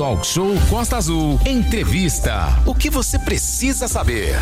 Talk Show Costa Azul. Entrevista. O que você precisa saber?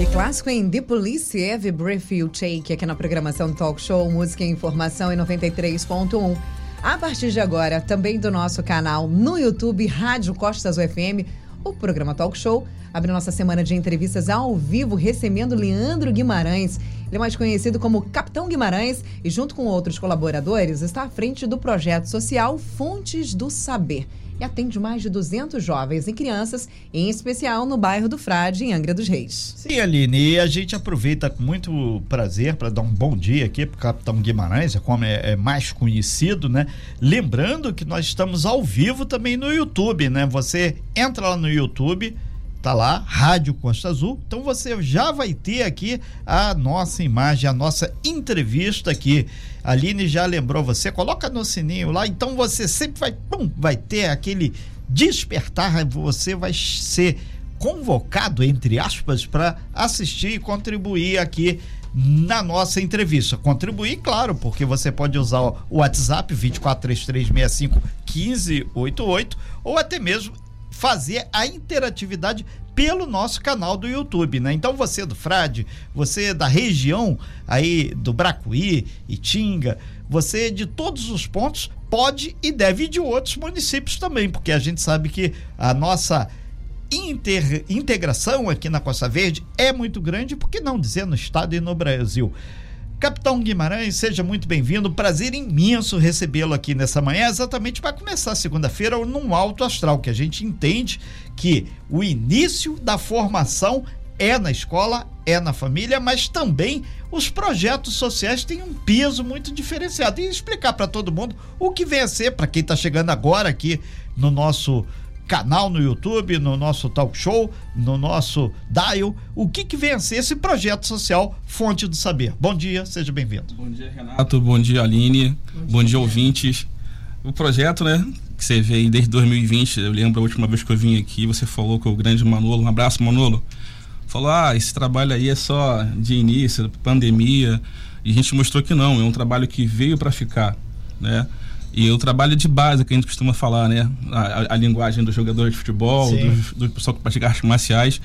E clássico em The Police, Every Breath You Take, aqui na programação Talk Show, Música e Informação em 93.1. A partir de agora, também do nosso canal no YouTube, Rádio Costa Azul FM, o programa Talk Show abre nossa semana de entrevistas ao vivo, recebendo Leandro Guimarães. Ele é mais conhecido como Capitão Guimarães e, junto com outros colaboradores, está à frente do projeto social Fontes do Saber e atende mais de 200 jovens e crianças, em especial no bairro do Frade, em Angra dos Reis. Sim, Aline, e a gente aproveita com muito prazer para dar um bom dia aqui para o Capitão Guimarães, é como é, é, mais conhecido, né? Lembrando que nós estamos ao vivo também no YouTube, né? Você entra lá no YouTube tá lá, Rádio Costa Azul. Então você já vai ter aqui a nossa imagem, a nossa entrevista aqui. A Aline já lembrou você, coloca no sininho lá, então você sempre vai, pum, vai ter aquele despertar, você vai ser convocado, entre aspas, para assistir e contribuir aqui na nossa entrevista. Contribuir, claro, porque você pode usar o WhatsApp 243365 1588 ou até mesmo fazer a interatividade pelo nosso canal do YouTube, né? Então você do Frade, você da região aí do Bracuí, Itinga, você de todos os pontos pode e deve ir de outros municípios também, porque a gente sabe que a nossa inter, integração aqui na Costa Verde é muito grande, por que não dizer no estado e no Brasil? Capitão Guimarães, seja muito bem-vindo. Prazer imenso recebê-lo aqui nessa manhã, exatamente para começar segunda-feira num alto astral, que a gente entende que o início da formação é na escola, é na família, mas também os projetos sociais têm um peso muito diferenciado. E explicar para todo mundo o que vem a ser, para quem está chegando agora aqui no nosso canal no YouTube, no nosso talk show, no nosso dial, o que, que vem a ser esse projeto social Fonte do Saber. Bom dia, seja bem-vindo. Bom dia, Renato. Bom dia, Aline. Bom dia, Bom dia ouvintes. O projeto, né, que você vê desde 2020, eu lembro a última vez que eu vim aqui, você falou com o grande Manolo, um abraço, Manolo. Falou, ah, esse trabalho aí é só de início, pandemia. E a gente mostrou que não, é um trabalho que veio para ficar, né? E o trabalho de base que a gente costuma falar, né? A, a linguagem do jogador de futebol, do, do pessoal que pratica artes marciais.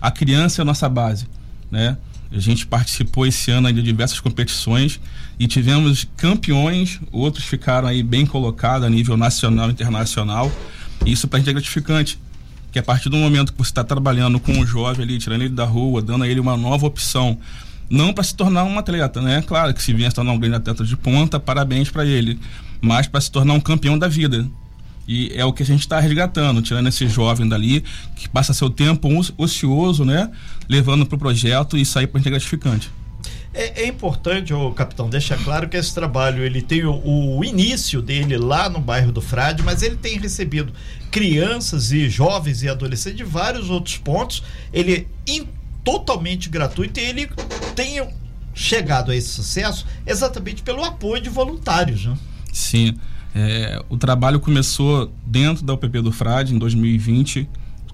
A criança é a nossa base, né? A gente participou esse ano de diversas competições e tivemos campeões, outros ficaram aí bem colocados a nível nacional e internacional. E isso para a gente é gratificante, que a partir do momento que você está trabalhando com o jovem ali, tirando ele da rua, dando a ele uma nova opção, não para se tornar um atleta, né? Claro que se vier se tornar um grande atleta de ponta, parabéns para ele mas para se tornar um campeão da vida. E é o que a gente está resgatando, tirando esse jovem dali, que passa seu tempo ocioso, né? Levando para o projeto e sair para gratificante. É, é, importante, o capitão, deixar claro que esse trabalho ele tem o, o, início dele lá no bairro do Frade, mas ele tem recebido crianças e jovens e adolescentes de vários outros pontos. Ele é totalmente gratuito e ele tem chegado a esse sucesso exatamente pelo apoio de voluntários. Né? Sim. É, o trabalho começou dentro da UPP do Frade em 2020.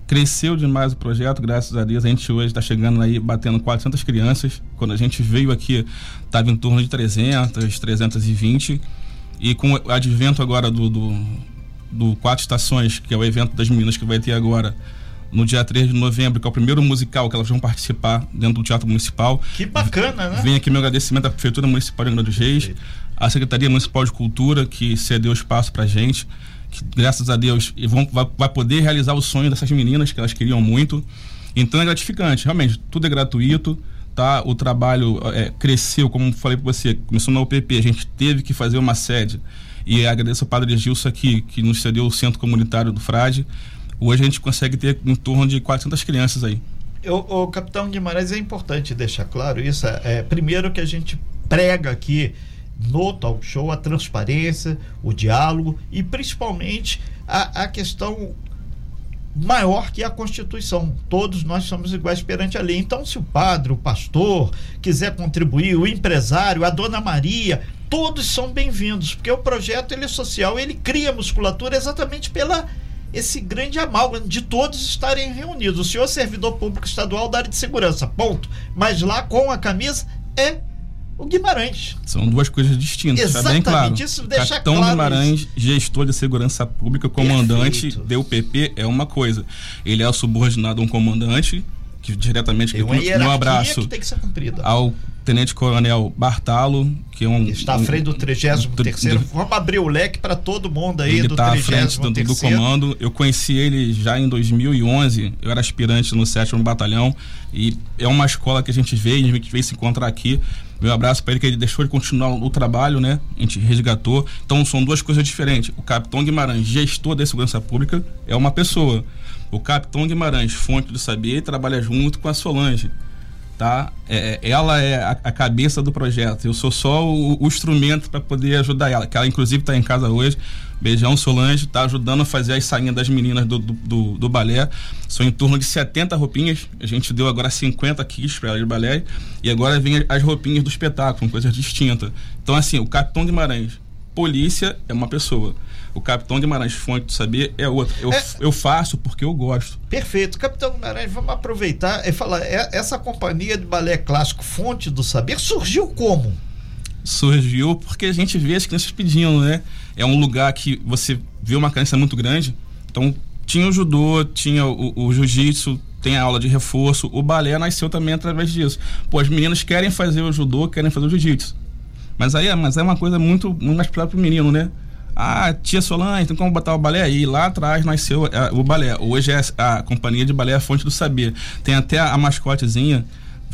Cresceu demais o projeto, graças a Deus. A gente hoje está chegando aí, batendo 400 crianças. Quando a gente veio aqui, estava em torno de 300, 320. E com o advento agora do, do, do Quatro Estações, que é o evento das meninas que vai ter agora, no dia 3 de novembro, que é o primeiro musical que elas vão participar dentro do Teatro Municipal. Que bacana, né? Vem aqui meu agradecimento à Prefeitura Municipal de Angra dos Reis. Perfeito a Secretaria Municipal de Cultura, que cedeu espaço para gente, que graças a Deus vão, vai, vai poder realizar o sonho dessas meninas, que elas queriam muito. Então é gratificante, realmente, tudo é gratuito, tá? O trabalho é, cresceu, como falei para você, começou na UPP, a gente teve que fazer uma sede. E agradeço ao Padre Gilson aqui, que nos cedeu o centro comunitário do Frade. Hoje a gente consegue ter em torno de 400 crianças aí. O, o capitão Guimarães é importante deixar claro isso. É, primeiro que a gente prega aqui no talk show a transparência, o diálogo e principalmente a, a questão maior que a Constituição. Todos nós somos iguais perante a lei. Então, se o padre, o pastor quiser contribuir, o empresário, a dona Maria, todos são bem-vindos, porque o projeto ele é social, ele cria musculatura exatamente pela esse grande amálgama de todos estarem reunidos. O senhor servidor público estadual da área de segurança, ponto. Mas lá com a camisa é o Guimarães. São duas coisas distintas, Exatamente, tá bem claro. isso deixa Capitão claro Guimarães, isso. gestor de segurança pública, comandante Perfeito. do UPP é uma coisa. Ele é subordinado a um comandante que diretamente Tem uma no hierarquia abraço que tem que ser cumprida. ao Tenente Coronel Bartalo, que é um Está à um- frente do 33 Vamos abrir o leque para todo mundo aí ele do está à frente do, 33 do comando. Eu conheci ele já em 2011. Eu era aspirante no 7 Batalhão. E é uma escola que a gente veio, a gente veio se encontrar aqui. Meu abraço para ele, que ele deixou de continuar o trabalho, né? A gente resgatou. Então são duas coisas diferentes. O Capitão Guimarães, gestor da segurança pública, é uma pessoa. O Capitão Guimarães, fonte do saber, trabalha junto com a Solange tá? É, ela é a, a cabeça do projeto. Eu sou só o, o instrumento para poder ajudar ela. Que ela inclusive está em casa hoje. Beijão Solange está ajudando a fazer as sainhas das meninas do, do, do, do balé. São em torno de 70 roupinhas. A gente deu agora 50 kits para ela de balé e agora vem as roupinhas do espetáculo, coisas distintas. Então assim, o Capitão Guimarães, polícia é uma pessoa. O Capitão Guimarães Fonte do Saber é outra. Eu, É. eu faço porque eu gosto. Perfeito. Capitão Guimarães, vamos aproveitar e falar. é- Essa companhia de balé clássico Fonte do Saber surgiu como? Surgiu porque a gente vê as crianças pedindo, né? É um lugar que você vê uma carência muito grande. Então, tinha o judô, tinha o, o jiu-jitsu, tem a aula de reforço. O balé nasceu também através disso. Pô, as meninas querem fazer o judô, querem fazer o jiu-jitsu. Mas aí é- mas é uma coisa muito, muito mais para o menino, né? Ah, tia Solange, tem como botar o balé aí? Lá atrás nasceu é, o balé. Hoje é a companhia de balé a fonte do saber. Tem até a mascotezinha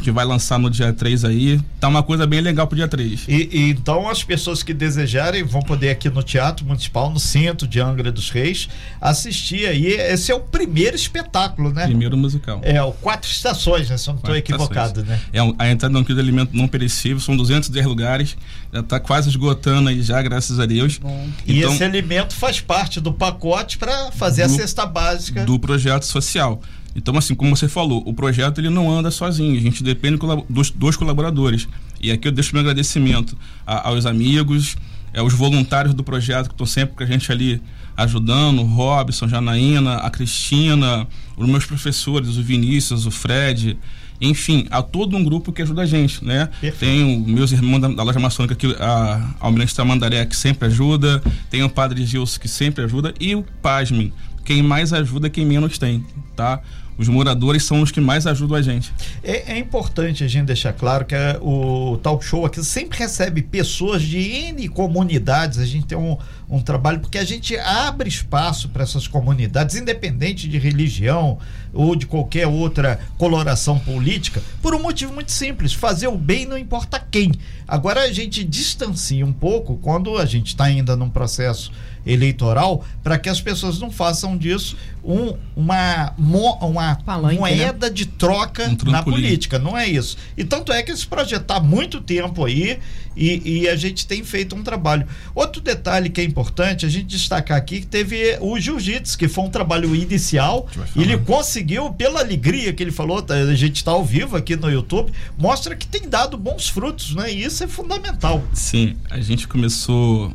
que vai lançar no dia 3 aí. Tá uma coisa bem legal pro dia 3. E, e então as pessoas que desejarem vão poder aqui no Teatro Municipal, no centro de Angra dos Reis, assistir aí. Esse é o primeiro espetáculo, né? Primeiro musical. É, o Quatro Estações, né? Se eu não estou equivocado, estações. né? É a entrada no quilo de alimento não perecível, são 210 lugares, já está quase esgotando aí já, graças a Deus. E Então, esse alimento faz parte do pacote para fazer a Do- cesta básica. do projeto social. Então, assim, como você falou, o projeto ele não anda sozinho, a gente depende dos, dos colaboradores. E aqui eu deixo meu agradecimento a- aos amigos, é, aos voluntários do projeto que estão sempre com a gente ali ajudando, o Robson, Janaína, a Cristina, os meus professores, o Vinícius, o Fred, enfim, há todo um grupo que ajuda a gente, né? Perfeito. Tem os meus irmãos da, da loja maçônica aqui, a Almirante Tamandaré, que sempre ajuda, tem o Padre Gilson, que sempre ajuda, e o Pasmem, quem mais ajuda é quem menos tem, tá? Os moradores são os que mais ajudam a gente. É, é importante a gente deixar claro que é, o talk show aqui sempre recebe pessoas de N comunidades. A gente tem um, um trabalho, porque a gente abre espaço para essas comunidades, independente de religião ou de qualquer outra coloração política, por um motivo muito simples: fazer o bem não importa quem. Agora a gente distancia um pouco quando a gente está ainda num processo eleitoral para que as pessoas não façam disso um, uma, mo- uma Palanque, moeda de troca Um na política, não é isso. E tanto é que esse projeto está há muito tempo aí e, e a gente tem feito um trabalho. Outro detalhe que é importante a gente destacar aqui que teve o jiu-jitsu, que foi um trabalho inicial. Ele conseguiu, pela alegria que ele falou, tá, a gente está ao vivo aqui no YouTube, mostra que tem dado bons frutos, né? E isso é fundamental. Sim, a gente começou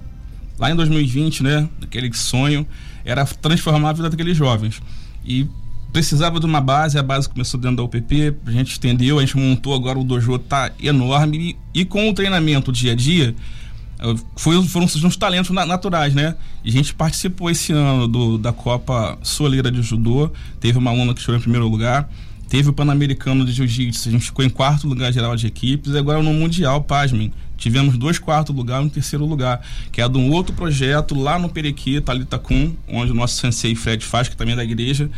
lá em 2020, né? Aquele sonho era transformar a vida daqueles jovens. E precisava de uma base, a base começou dentro da UPP, a gente estendeu, a gente montou agora o dojo tá enorme e, e com o treinamento dia a dia eh, foi, foram surgindo uns talentos na- naturais, né? E a gente participou esse ano do, da Copa Soleira de Judô, teve uma aluna que chegou em primeiro lugar, teve o Pan-Americano de Jiu-Jitsu, a gente ficou em quarto lugar geral de equipes, e agora no Mundial, pasmem, tivemos dois quartos lugar e um terceiro lugar, que é de um outro projeto lá no Perequê, Talitacum, onde o nosso sensei Fred faz, que também é da igreja.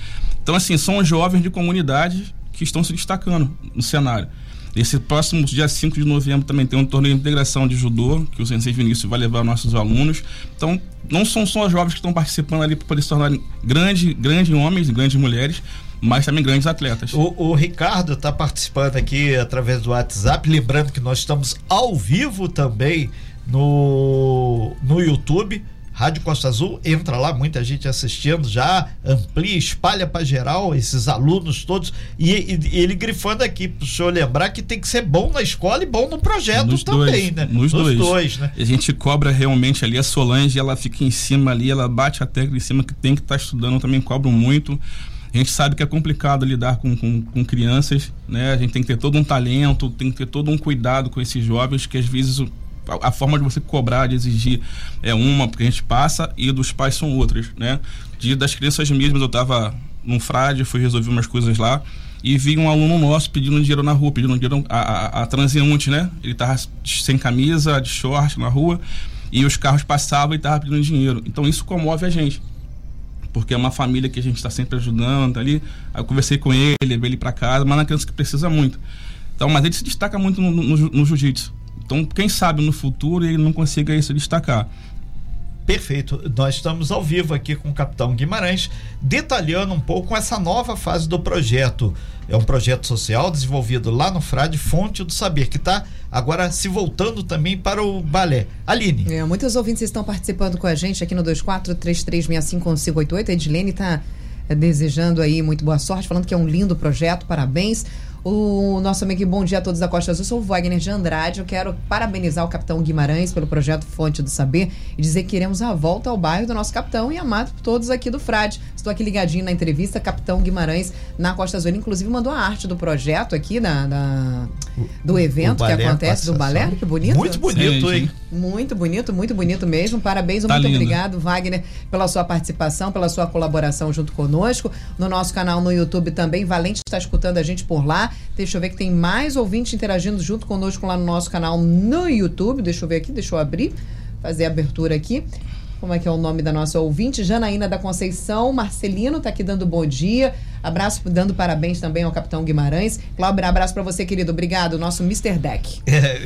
Então, assim, são jovens de comunidade que estão se destacando no cenário. Esse próximo dia 5 de novembro também tem um torneio de integração de judô, que o Sensei Vinícius vai levar nossos alunos. Então, não são só jovens que estão participando ali para poder se tornarem grandes, grandes homens grandes mulheres, mas também grandes atletas. O, o Ricardo está participando aqui através do WhatsApp. Lembrando que nós estamos ao vivo também no, no YouTube. Rádio Costa Azul, entra lá, muita gente assistindo já, amplia, espalha para geral, esses alunos todos. E, e- e ele grifando aqui, para o senhor lembrar que tem que ser bom na escola e bom no projeto Nos também, dois, né? nos dois. né? A gente cobra realmente ali a Solange, ela fica em cima ali, ela bate a tecla em cima que tem que estar estudando, eu também cobro muito. A gente sabe que é complicado lidar com, com, com, crianças, né? A gente tem que ter todo um talento, tem que ter todo um cuidado com esses jovens, que às vezes a, a forma de você cobrar, de exigir é uma, porque a gente passa, e dos pais são outras, né? De, das crianças mesmas, eu estava num frade, fui resolver umas coisas lá, e vi um aluno nosso pedindo dinheiro na rua, pedindo dinheiro a, a, a transeunte, né? Ele estava sem camisa, de short na rua, e os carros passavam e estava pedindo dinheiro. Então isso comove a gente porque é uma família que a gente está sempre ajudando tá ali. Aí eu conversei com ele, levei ele para casa, mas é uma criança que precisa muito. Então, mas ele se destaca muito no, no, no jiu-jitsu. Então, quem sabe no futuro ele não consiga se destacar. Perfeito. Nós estamos ao vivo aqui com o capitão Guimarães, detalhando um pouco essa nova fase do projeto. É um projeto social desenvolvido lá no Frade, Fonte do Saber, que está agora se voltando também para o balé. Aline. É, muitos ouvintes estão participando com a gente aqui no 2433651588. A Edilene está é, desejando aí muito boa sorte, falando que é um lindo projeto, parabéns. O nosso amigo Bom Dia a Todos da Costa Azul, sou o Wagner de Andrade. Eu quero parabenizar o capitão Guimarães pelo projeto Fonte do Saber e dizer que queremos a volta ao bairro do nosso capitão e amado por todos aqui do Frade. Estou aqui ligadinho na entrevista, capitão Guimarães na Costa Azul. Ele, inclusive, mandou a arte do projeto aqui, da, da do evento que acontece, do balé. Que bonito. Muito bonito, sim, hein? Muito bonito, muito bonito mesmo. Parabéns, tá muito lindo. obrigado, Wagner, pela sua participação, pela sua colaboração junto conosco. No nosso canal no YouTube também, Valente está escutando a gente por lá. Deixa eu ver que tem mais ouvintes interagindo junto conosco lá no nosso canal no YouTube. Deixa eu ver aqui, deixa eu abrir, fazer a abertura aqui. Como é que é o nome da nossa ouvinte? Janaína da Conceição. Marcelino está aqui dando bom dia. Abraço, dando parabéns também ao Capitão Guimarães. Cláudio, abraço para você, querido. Obrigado, nosso Mr. Deck. É,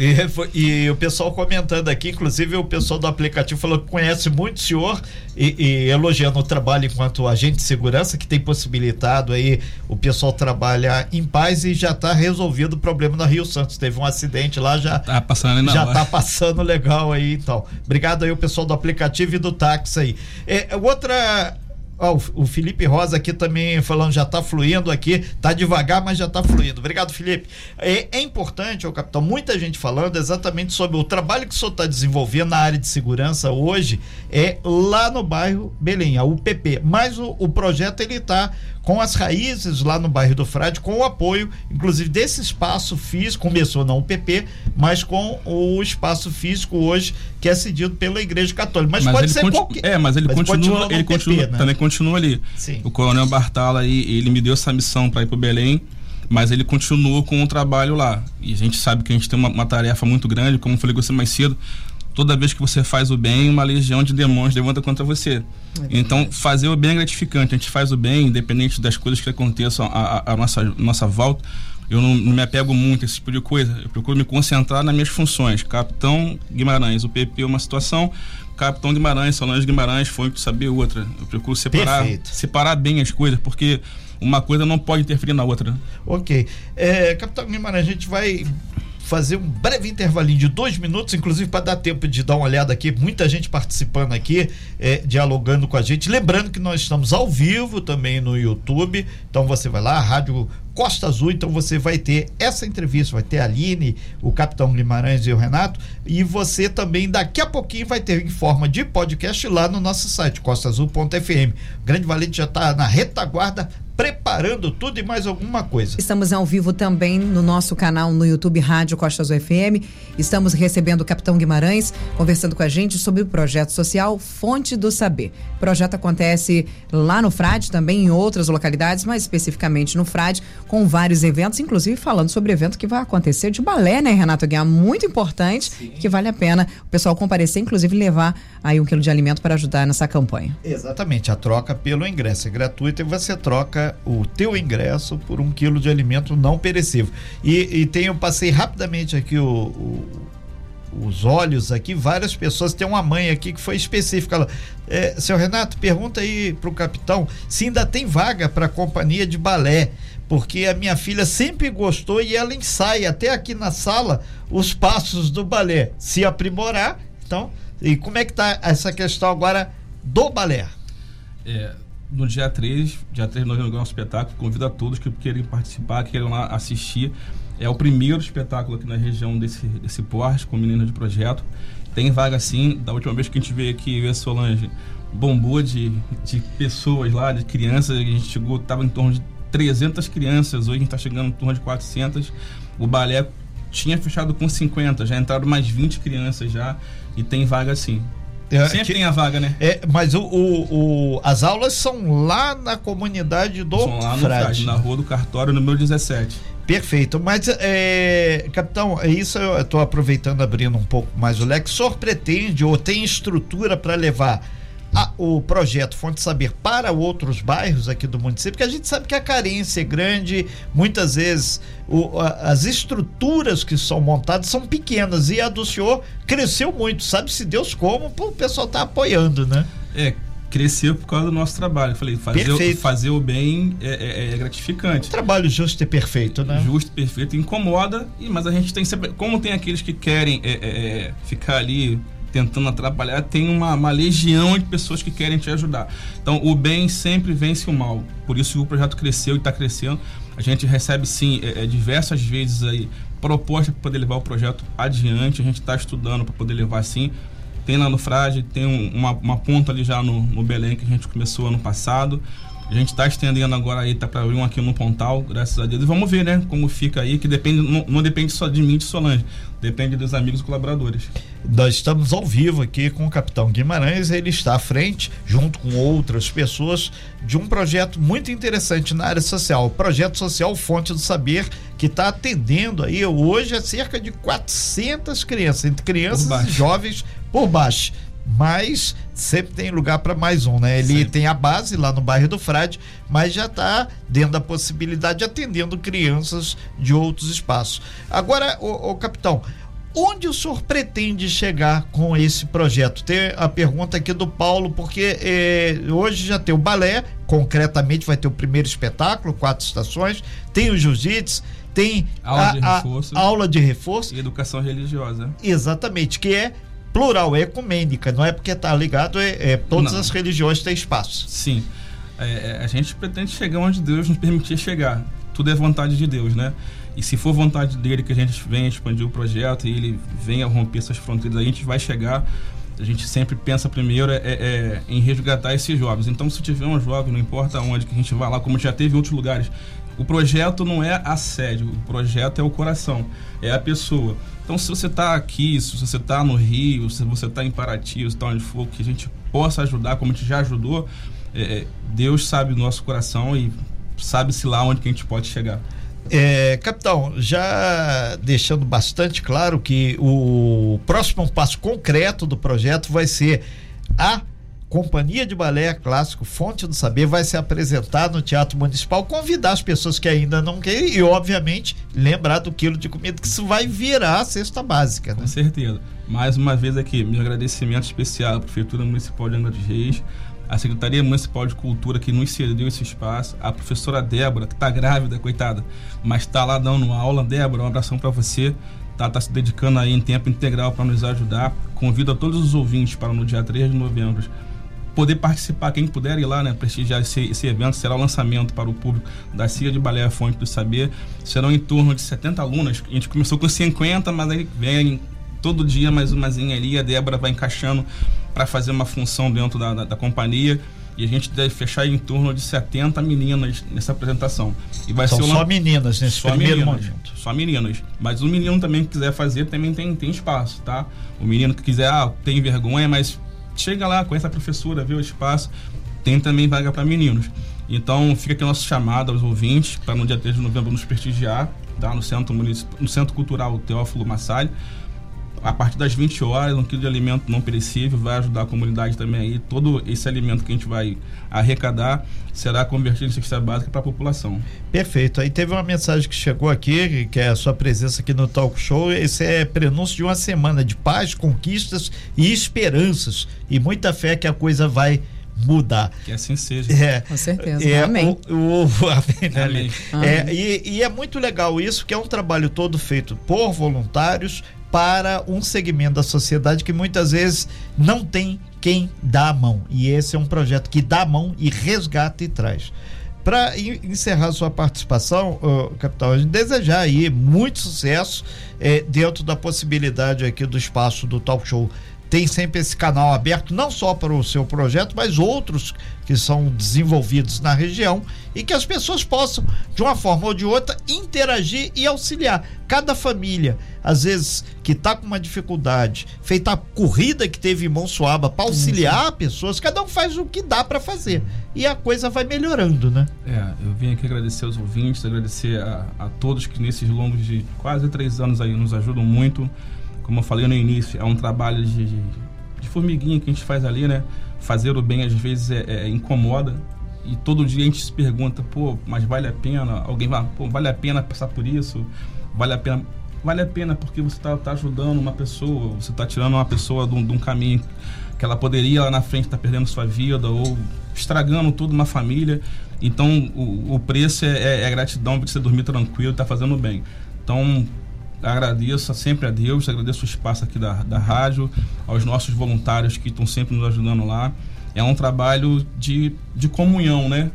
e, e, o pessoal comentando aqui, inclusive o pessoal do aplicativo falou que conhece muito o senhor e, e elogiando o trabalho enquanto agente de segurança, que tem possibilitado aí o pessoal trabalhar em paz e já está resolvido o problema na Rio Santos. Teve um acidente lá, já tá passando já está passando legal aí, então. Obrigado aí o pessoal do aplicativo e do táxi aí. É, outra Ó, o Felipe Rosa aqui também falando, já está fluindo aqui, tá devagar, mas já está fluindo. Obrigado, Felipe. É, é importante, ó, capitão, muita gente falando exatamente sobre o trabalho que o senhor está desenvolvendo na área de segurança hoje, é lá no bairro Belém, a UPP. Mas o, o projeto ele está com as raízes lá no bairro do Frade, com o apoio, inclusive, desse espaço físico, começou não o PP, mas com o espaço físico hoje, que é cedido pela Igreja Católica. Mas, mas pode ser qualquer. É, mas ele mas continua, ele PP, continua, né? também continua ali. Sim. O Coronel Bartala aí, ele me deu essa missão para ir para Belém mas ele continuou com o trabalho lá. E a gente sabe que a gente tem uma, uma tarefa muito grande, como eu falei com você mais cedo, toda vez que você faz o bem, uma legião de demônios levanta contra você. É então, fazer o bem é gratificante. A gente faz o bem, independente das coisas que aconteçam à, nossa, nossa volta. Eu não, não, me apego muito a esse tipo de coisa. Eu procuro me concentrar nas minhas funções. Capitão Guimarães, o PP é uma situação. Capitão Guimarães, Solange Guimarães, foi saber outra. Eu procuro separar, separar bem as coisas, porque uma coisa não pode interferir na outra. Ok. É, Capitão Guimarães, a gente vai fazer um breve intervalinho de dois minutos, inclusive para dar tempo de dar uma olhada aqui, muita gente participando aqui, é, dialogando com a gente. Lembrando que nós estamos ao vivo também no YouTube, então você vai lá, Rádio Costa Azul, então você vai ter essa entrevista, vai ter a Aline, o Capitão Guimarães e o Renato, e você também daqui a pouquinho vai ter em forma de podcast lá no nosso site, costaazul.fm. Grande Valente já está na retaguarda preparando tudo e mais alguma coisa. Estamos ao vivo também no nosso canal no YouTube Rádio Costa Azul FM. Estamos recebendo o Capitão Guimarães, conversando com a gente sobre o projeto social Fonte do Saber. O projeto acontece lá no Frade, também em outras localidades, mas especificamente no Frade, com vários eventos, inclusive falando sobre evento que vai acontecer de balé, né, Renato Guiar? Muito importante, Sim. que vale a pena o pessoal comparecer, inclusive levar aí um quilo de alimento para ajudar nessa campanha. Exatamente, a troca pelo ingresso é gratuita e você troca o teu ingresso por um quilo de alimento não perecível. E, e eu passei rapidamente aqui o, o, os olhos aqui, várias pessoas. Tem uma mãe aqui que foi específica. Ela, é, seu Renato, pergunta aí pro capitão se ainda tem vaga para companhia de balé. Porque a minha filha sempre gostou e ela ensaia até aqui na sala os passos do balé. Se aprimorar, então. E como é que tá essa questão agora do balé? É, no dia 3, dia 3 de novembro, é um espetáculo. Convido a todos que querem participar, que queiram lá assistir. É o primeiro espetáculo aqui na região desse, desse porte, com meninas de projeto. Tem vaga sim. Da última vez que a gente veio aqui, eu e a Solange, bombou de, de pessoas lá, de crianças. A gente chegou, estava em torno de 300 crianças, hoje a gente está chegando em torno de 400. O balé tinha fechado com 50, já entraram mais 20 crianças já e tem vaga sim. É, Sempre que, tem a vaga, né? É, mas o, o, o, as aulas são lá na comunidade do São lá no Frade. na rua do Cartório, número 17. Perfeito, mas é, capitão, é isso eu estou aproveitando abrindo um pouco mais o leque. O senhor pretende ou tem estrutura para levar a, o projeto Fonte Saber para outros bairros aqui do município, porque a gente sabe que a carência é grande, muitas vezes o, a, as estruturas que são montadas são pequenas e a do senhor cresceu muito, sabe-se Deus como, o pessoal está apoiando, né? É, cresceu por causa do nosso trabalho. Falei, fazer, o, fazer o bem é, é, é gratificante. Um trabalho justo e perfeito, né? Justo e perfeito, incomoda, mas a gente tem sempre. Como tem aqueles que querem é, é, é ficar ali tentando atrapalhar, tem uma, uma, legião de pessoas que querem te ajudar. Então, o bem sempre vence o mal. Por isso o projeto cresceu e está crescendo. A gente recebe, sim, é, é, diversas vezes aí propostas para poder levar o projeto adiante. A gente está estudando para poder levar, sim. Tem lá no Frade, tem um, uma, uma ponta ali já no, no Belém que a gente começou ano passado. A gente está estendendo agora aí, tá para abrir um aqui no Pontal, graças a Deus. E vamos ver, né, como fica aí, que depende, não, não depende só de mim, de Solange, depende dos amigos e colaboradores. Nós estamos ao vivo aqui com o capitão Guimarães, ele está à frente, junto com outras pessoas, de um projeto muito interessante na área social, o projeto social Fonte do Saber, que está atendendo aí hoje a cerca de 400 crianças, entre crianças e jovens por baixo mas sempre tem lugar para mais um, né? Ele tem a base lá no bairro do Frade, mas já está dentro da possibilidade de atendendo crianças de outros espaços. Agora, o, o capitão, onde o senhor pretende chegar com esse projeto? Tem a pergunta aqui do Paulo, porque eh, hoje já tem o balé, concretamente vai ter o primeiro espetáculo, quatro estações, tem o jiu-jitsu, tem aula, a, de reforço, a, aula de reforço e educação religiosa. Exatamente, que é plural, é ecumênica, não é porque está ligado, é, é todas não. as religiões têm espaço. Sim. É, é, a gente pretende chegar onde Deus nos permitir chegar. Tudo é vontade de Deus, né? E se for vontade dele que a gente venha expandir o projeto e ele venha romper essas fronteiras, a gente vai chegar. A gente sempre pensa primeiro é, é, em resgatar esses jovens. Então, se tiver um jovem, não importa onde, que a gente vai lá, como já teve em outros lugares, o projeto não é a sede, o projeto é o coração, é a pessoa. Então, se você está aqui, se você está no Rio, se você está em Paraty, se está onde for, que a gente possa ajudar, como a gente já ajudou, é, é, Deus sabe o nosso coração e sabe-se lá onde que a gente pode chegar. É, capitão, já deixando bastante claro que o próximo passo concreto do projeto vai ser a Companhia de Balé Clássico Fonte do Saber vai se apresentar no Teatro Municipal, convidar as pessoas que ainda não querem e, obviamente, lembrar do quilo de comida, que isso vai virar a cesta básica. Né? Com certeza. Mais uma vez aqui, meu agradecimento especial à Prefeitura Municipal de Angra dos Reis, à Secretaria Municipal de Cultura que nos cedeu esse espaço, a professora Débora, que está grávida, coitada, mas está lá dando aula. Débora, um abração para você. Tá, tá se dedicando aí em tempo integral para nos ajudar. Convido a todos os ouvintes para no dia 3 de novembro poder participar, quem puder ir lá, né, prestigiar esse, esse evento, será o lançamento para o público da CIA de Balé Fonte do Saber. Serão em torno de 70 alunas. A gente começou com 50, mas aí vem todo dia mais umazinha ali. A Débora vai encaixando para fazer uma função dentro da, da, da, companhia. E a gente deve fechar em torno de 70 meninas nessa apresentação. E vai São ser só meninas nesse só primeiro meninas, momento. Só meninas. Mas o menino também que quiser fazer também tem, tem espaço, tá? O menino que quiser, ah, tem vergonha, mas chega lá, conhece a professora, vê o espaço. Tem também vaga para meninos. Então fica aqui o nosso chamado aos ouvintes para no dia 3 de novembro nos prestigiar, tá? No Centro, no Centro Cultural Teófilo Massalho a partir das 20 horas, um quilo de alimento não perecível vai ajudar a comunidade também aí. Todo esse alimento que a gente vai arrecadar será convertido em cesta básica para a população. Perfeito. Aí teve uma mensagem que chegou aqui, que é a sua presença aqui no Talk Show. Esse é prenúncio de uma semana de paz, conquistas e esperanças. E muita fé que a coisa vai mudar. Que assim seja. É, Com certeza. É, amém. O, o, amém. amém. É, e, e é muito legal isso, que é um trabalho todo feito por voluntários, para um segmento da sociedade que muitas vezes não tem quem dá a mão. E esse é um projeto que dá a mão e resgata e traz. Para encerrar sua participação, uh, capitão, a gente desejar aí muito sucesso eh, dentro da possibilidade aqui do espaço do Talk Show tem sempre esse canal aberto, não só para o seu projeto, mas outros que são desenvolvidos na região e que as pessoas possam, de uma forma ou de outra, interagir e auxiliar. Cada família, às vezes, que está com uma dificuldade, feita a corrida que teve em Monsuaba para auxiliar uhum. pessoas, cada um faz o que dá para fazer. E a coisa vai melhorando, né? É, eu vim aqui agradecer aos ouvintes, agradecer a, a todos que nesses longos de quase três anos aí nos ajudam muito. Como eu falei no início, é um trabalho de, de formiguinha que a gente faz ali, né? Fazer o bem às vezes é, é, incomoda, e todo dia a gente se pergunta, pô, mas vale a pena? Alguém vai, pô, vale a pena passar por isso? Vale a pena? Vale a pena porque você está tá ajudando uma pessoa, você está tirando uma pessoa de um, de um, caminho que ela poderia lá na frente estar tá perdendo sua vida ou estragando toda uma família. Então o, o preço é, é, é gratidão para você dormir tranquilo, e tá fazendo bem. Então agradeço sempre a Deus, agradeço o espaço aqui da, da rádio, aos nossos voluntários que estão sempre nos ajudando lá é um trabalho de, de comunhão, né?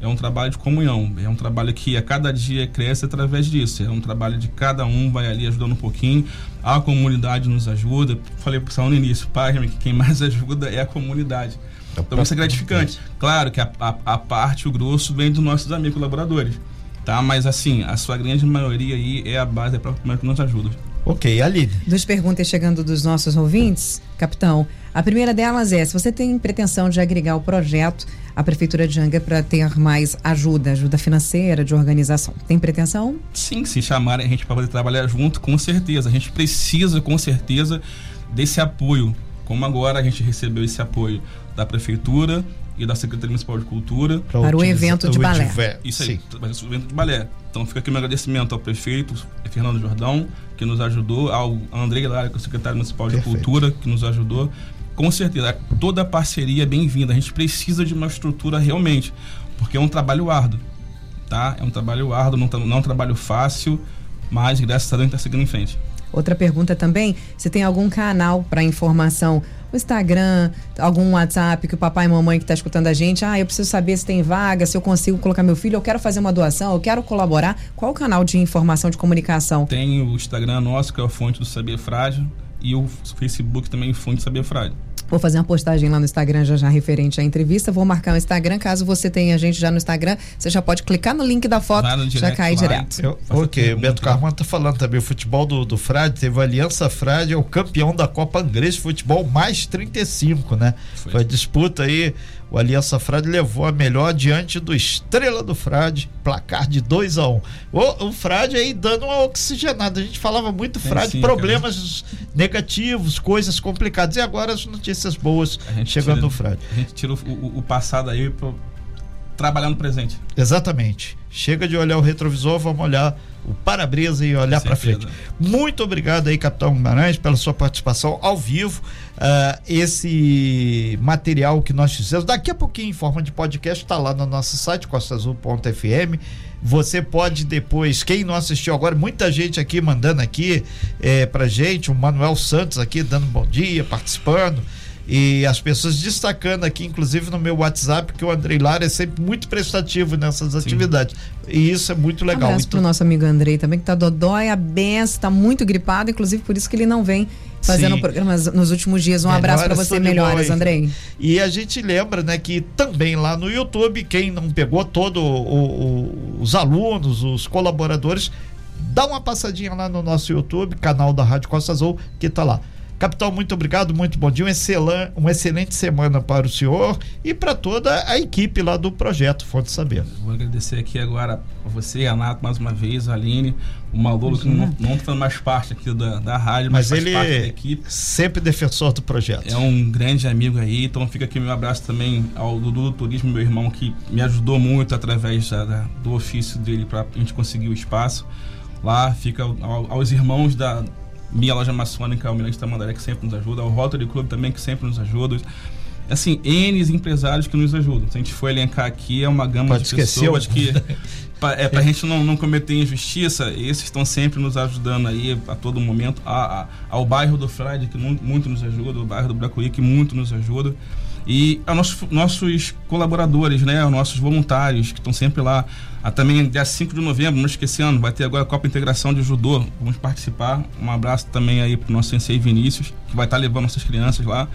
É um trabalho de comunhão. É um trabalho que a cada dia cresce através disso. É um trabalho de cada um vai ali ajudando um pouquinho. A comunidade nos ajuda. Falei para o no início, página que quem mais ajuda é a comunidade. É então isso é gratificante. Claro que a, a, a parte, o grosso, vem dos nossos amigos colaboradores. Tá? Mas assim, a sua grande maioria aí é a base, é a própria que nos ajuda. Ok, Ali. Duas perguntas chegando dos nossos ouvintes, capitão. A primeira delas é: se você tem pretensão de agregar o projeto à Prefeitura de Anga para ter mais ajuda, ajuda financeira, de organização, tem pretensão? Sim, se chamarem a gente para poder trabalhar junto, com certeza. A gente precisa, com certeza, desse apoio. Como agora a gente recebeu esse apoio da Prefeitura e da Secretaria Municipal de Cultura. Para o evento de balé. Isso aí, para o evento de balé. Então fica aqui meu agradecimento ao prefeito Fernando Jordão, que nos ajudou, ao André Lara, que é o secretário municipal Perfeito. de Cultura, que nos ajudou com certeza, toda parceria é bem-vinda. A gente precisa de uma estrutura realmente, porque é um trabalho árduo, tá? É um trabalho árduo, não, tá, não é um trabalho fácil, mas graças a Deus está seguindo em frente. Outra pergunta também, se tem algum canal para informação, o Instagram, algum WhatsApp que o papai e mamãe que está escutando a gente, ah, eu preciso saber se tem vaga, se eu consigo colocar meu filho, eu quero fazer uma doação, eu quero colaborar. Qual o canal de informação, de comunicação? Tem o Instagram nosso, que é a fonte do Saber Frágil, e o Facebook também, fonte do Saber Frágil. Vou fazer uma postagem lá no Instagram já já referente à entrevista. Vou marcar o Instagram. Caso você tenha a gente já no Instagram, você já pode clicar no link da foto, direct, já cai direto. Eu, ok, o Beto Carmona tá falando também. O futebol do, do Frade teve a Aliança Frade, é o campeão da Copa Angrês Futebol mais 35, né? Foi, Foi a disputa aí o Aliança Frade levou a melhor diante do Estrela do Frade, placar de 2 a 1 um. o, o Frade aí dando uma oxigenada. A gente falava muito Frade, sim, problemas cara. negativos, coisas complicadas. E agora as notícias boas chegando tira, no Frade. A gente tira o, o, o passado aí para trabalhar no presente. Exatamente. Chega de olhar o retrovisor, vamos olhar o para-brisa e olhar para frente. Muito obrigado aí, Capitão Guimarães, pela sua participação ao vivo. Uh, esse material que nós fizemos, daqui a pouquinho, em forma de podcast, está lá no nosso site, costazul.fm. Você pode depois, quem não assistiu agora, muita gente aqui mandando aqui é, pra gente, o Manuel Santos aqui dando bom dia, participando. E as pessoas destacando aqui, inclusive no meu WhatsApp, que o Andrei Lara é sempre muito prestativo nessas Sim. atividades. E isso é muito legal. Um abraço então... pro nosso amigo Andrei também, que tá dodói, a benção, tá muito gripado, inclusive por isso que ele não vem fazendo Sim. programas nos últimos dias. Um abraço para você, melhores, Andrei. E a gente lembra, né, que também lá no YouTube, quem não pegou todo o, o, os alunos, os colaboradores, dá uma passadinha lá no nosso YouTube, canal da Rádio Costa Azul, que tá lá. Capitão, muito obrigado, muito bom dia. Um excelente, uma excelente semana para o senhor e para toda a equipe lá do projeto Fonte Saber. Vou agradecer aqui agora a você, Renato, mais uma vez, a Aline, o Malolo, que não, não faz mais parte aqui da, da rádio, mas, mas ele parte da equipe. sempre defensor do projeto. É um grande amigo aí, então fica aqui meu abraço também ao Dudu do Turismo, meu irmão, que me ajudou muito através da, da, do ofício dele para a gente conseguir o espaço. Lá fica ao, aos irmãos da minha loja maçônica, o Mirante Tamandaré, que sempre nos ajuda, o Rotary Club também, que sempre nos ajuda. Assim, N empresários que nos ajudam. Se a gente for elencar aqui, é uma gama Pode de pessoas que. pra, é, pra gente não, não cometer injustiça, esses estão sempre nos ajudando aí a todo momento. A, a, ao bairro do Frade, que muito, muito nos ajuda, o bairro do Bracuí, que muito nos ajuda. E a nossos, nossos colaboradores, né? Os nossos voluntários que estão sempre lá. Ah, também dia 5 de novembro, não esquecendo, vai ter agora a Copa Integração de Judô. Vamos participar. Um abraço também aí pro nosso sensei Vinícius, que vai estar tá levando nossas crianças lá.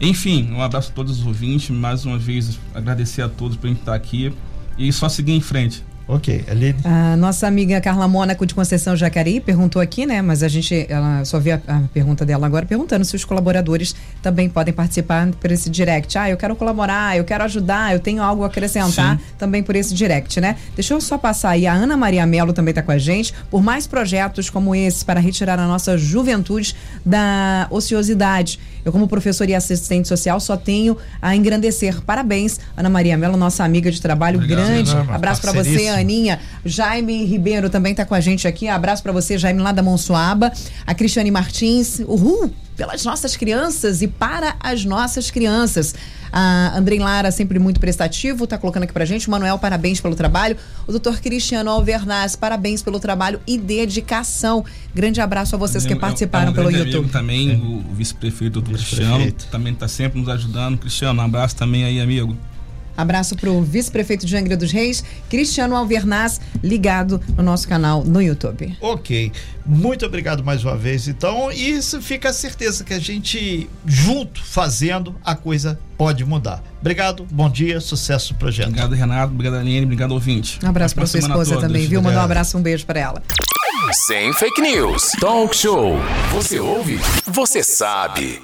Enfim, um abraço a todos os ouvintes. Mais uma vez, agradecer a todos por estar aqui. E só seguir em frente. Ok, Aline. A nossa amiga Carla Mônaco de Conceição Jacareí perguntou aqui, né? Mas a gente ela só viu a, a, pergunta dela agora perguntando se os colaboradores também podem participar por esse direct. Ah, eu quero colaborar, eu quero ajudar, eu tenho algo a acrescentar Sim. também por esse direct, né? Deixa eu só passar aí. A Ana Maria Melo também está com a gente por mais projetos como esse para retirar a nossa juventude da ociosidade. Eu, como professor e assistente social, só tenho a engrandecer. Parabéns, Ana Maria Melo, nossa amiga de trabalho Obrigado, grande. Ana, Abraço para você, Aninha. Jaime Ribeiro também está com a gente aqui. Abraço para você, Jaime, lá da Monsuaba. A Cristiane Martins. Uhul! Pelas nossas crianças e para as nossas crianças. A Andrei Lara, sempre muito prestativo, está colocando aqui pra gente. O Manuel, parabéns pelo trabalho. O doutor Cristiano Alvernaz, parabéns pelo trabalho e dedicação. Grande abraço a vocês que participaram é um pelo YouTube. também, é. o vice-prefeito do vice Cristiano, também está sempre nos ajudando. Cristiano, um abraço também aí, amigo. Abraço para o vice-prefeito de Angra dos Reis, Cristiano Alvernaz, ligado no nosso canal no YouTube. Ok. Muito obrigado mais uma vez, então. E isso fica a certeza que a gente, junto, fazendo, a coisa pode mudar. Obrigado, bom dia, sucesso no projeto. Obrigado, Renato. Obrigado, Aline. Obrigado, ouvinte. Um abraço para sua esposa também, viu? Mandar um abraço, um beijo para ela. Sem fake news. Talk show. Você ouve? Você sabe.